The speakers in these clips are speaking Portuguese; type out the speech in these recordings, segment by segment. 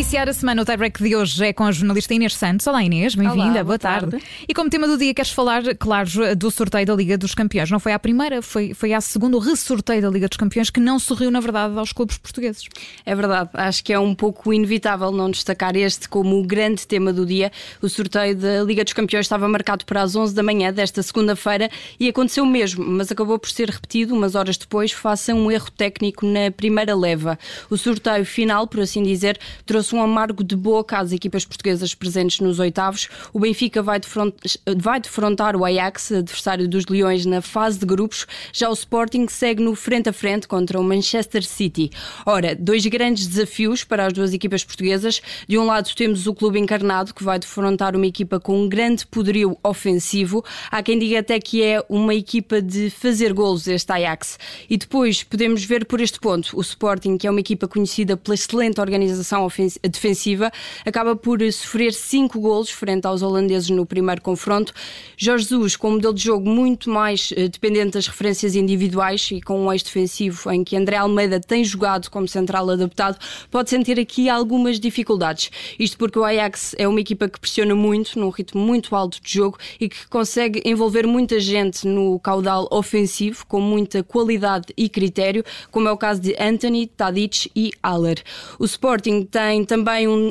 iniciar a semana, o tie-break de hoje é com a jornalista Inês Santos. Olá Inês, bem-vinda, boa, boa tarde. tarde. E como tema do dia, queres falar, claro, do sorteio da Liga dos Campeões. Não foi à primeira, foi, foi à segunda, o ressorteio da Liga dos Campeões, que não sorriu, na verdade, aos clubes portugueses. É verdade, acho que é um pouco inevitável não destacar este como o grande tema do dia. O sorteio da Liga dos Campeões estava marcado para as 11 da manhã desta segunda-feira e aconteceu mesmo, mas acabou por ser repetido umas horas depois, face a um erro técnico na primeira leva. O sorteio final, por assim dizer, trouxe um amargo de boca às equipas portuguesas presentes nos oitavos. O Benfica vai, defront- vai defrontar o Ajax, adversário dos Leões, na fase de grupos. Já o Sporting segue no frente a frente contra o Manchester City. Ora, dois grandes desafios para as duas equipas portuguesas. De um lado temos o clube encarnado, que vai defrontar uma equipa com um grande poderio ofensivo. Há quem diga até que é uma equipa de fazer golos este Ajax. E depois podemos ver por este ponto o Sporting, que é uma equipa conhecida pela excelente organização ofens- defensiva, acaba por eh, sofrer cinco golos frente aos holandeses no primeiro confronto. Jorge Jesus, com um modelo de jogo muito mais eh, dependente das referências individuais e com um eixo defensivo em que André Almeida tem jogado como central adaptado, pode sentir aqui algumas dificuldades. Isto porque o Ajax é uma equipa que pressiona muito, num ritmo muito alto de jogo e que consegue envolver muita gente no caudal ofensivo, com muita qualidade e critério, como é o caso de Anthony, Tadic e Haller. O Sporting tem também um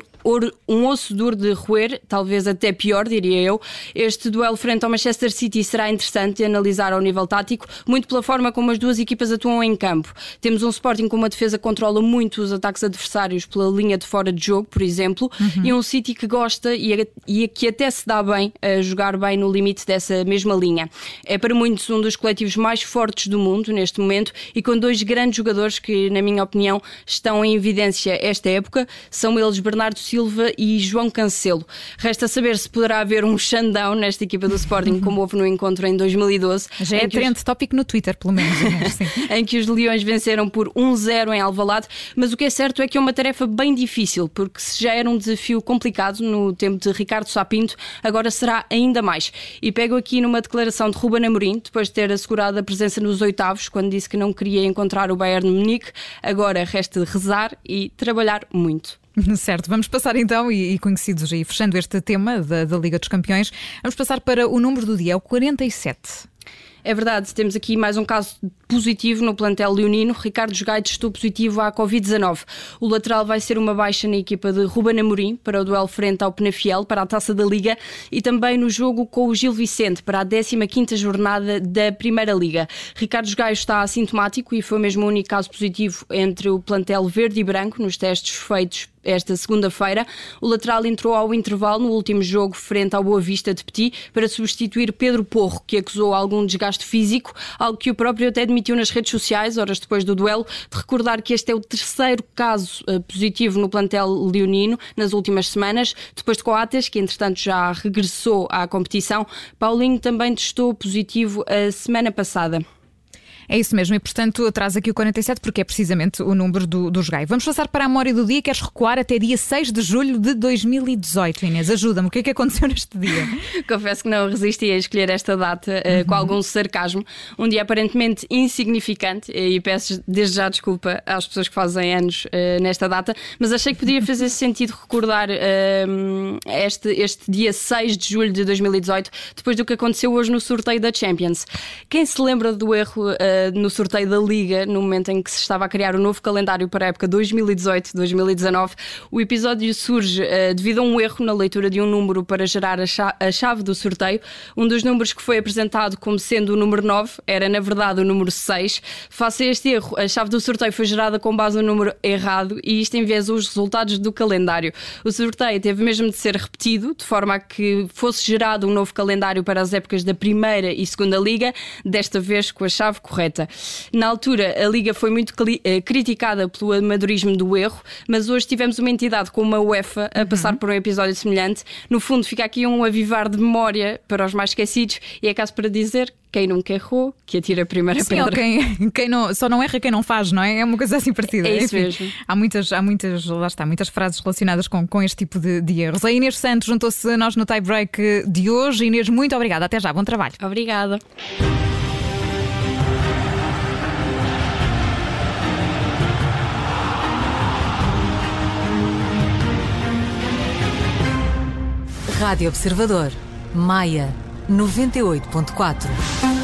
um osso duro de roer, talvez até pior, diria eu. Este duelo frente ao Manchester City será interessante de analisar ao nível tático, muito pela forma como as duas equipas atuam em campo. Temos um Sporting com uma defesa que controla muito os ataques adversários pela linha de fora de jogo, por exemplo, e um City que gosta e, e que até se dá bem a jogar bem no limite dessa mesma linha. É para muitos um dos coletivos mais fortes do mundo neste momento e com dois grandes jogadores que, na minha opinião, estão em evidência esta época. São eles Bernardo Silva e João Cancelo. Resta saber se poderá haver um shutdown nesta equipa do Sporting, como houve no encontro em 2012. Já é que os- trend tópico no Twitter, pelo menos. Em que os Leões venceram por 1-0 em Alvalade, mas o que é certo é que é uma tarefa bem difícil, porque se já era um desafio complicado no tempo de Ricardo Sapinto, agora será ainda mais. E pego aqui numa declaração de Ruben Amorim, depois de ter assegurado a presença nos oitavos, quando disse que não queria encontrar o Bayern Munique, agora resta rezar e trabalhar muito. Certo, vamos passar então, e, e conhecidos e fechando este tema da, da Liga dos Campeões, vamos passar para o número do dia, é o 47. É verdade, temos aqui mais um caso positivo no plantel leonino. Ricardo Jogai testou positivo à Covid-19. O lateral vai ser uma baixa na equipa de Ruben Amorim para o duelo frente ao Penafiel para a Taça da Liga e também no jogo com o Gil Vicente para a 15ª jornada da Primeira Liga. Ricardo Jogai está assintomático e foi mesmo o único caso positivo entre o plantel verde e branco nos testes feitos esta segunda-feira. O lateral entrou ao intervalo no último jogo frente ao Boa Vista de Petit para substituir Pedro Porro, que acusou algum desgaste físico, algo que o próprio até admitiu nas redes sociais, horas depois do duelo, de recordar que este é o terceiro caso eh, positivo no plantel leonino nas últimas semanas, depois de Coates, que entretanto já regressou à competição. Paulinho também testou positivo a semana passada. É isso mesmo, e portanto traz aqui o 47 porque é precisamente o número do, do Jogai. Vamos passar para a memória do dia, queres recuar até dia 6 de julho de 2018, Inês. Ajuda-me, o que é que aconteceu neste dia? Confesso que não resisti a escolher esta data eh, com algum sarcasmo. Um dia aparentemente insignificante, eh, e peço desde já desculpa às pessoas que fazem anos eh, nesta data, mas achei que podia fazer sentido recordar eh, este, este dia 6 de julho de 2018, depois do que aconteceu hoje no sorteio da Champions. Quem se lembra do erro no sorteio da Liga, no momento em que se estava a criar o novo calendário para a época 2018-2019, o episódio surge eh, devido a um erro na leitura de um número para gerar a, cha- a chave do sorteio. Um dos números que foi apresentado como sendo o número 9 era, na verdade, o número 6. Face a este erro, a chave do sorteio foi gerada com base no número errado e isto enviesou os resultados do calendário. O sorteio teve mesmo de ser repetido, de forma a que fosse gerado um novo calendário para as épocas da primeira e segunda liga, desta vez com a chave correta. Na altura, a liga foi muito eh, criticada pelo amadorismo do erro, mas hoje tivemos uma entidade como a UEFA a passar por um episódio semelhante. No fundo, fica aqui um avivar de memória para os mais esquecidos e é caso para dizer quem nunca errou, que atira a primeira Sim, pedra. quem, quem não, só não erra quem não faz, não é? É uma coisa assim parecida. É isso mesmo. Há muitas, há muitas, lá está, muitas frases relacionadas com, com este tipo de, de erros. A Inês Santos juntou-se a nós no tie break de hoje. Inês, muito obrigada. Até já, bom trabalho. Obrigada. Rádio Observador. Maia 98.4.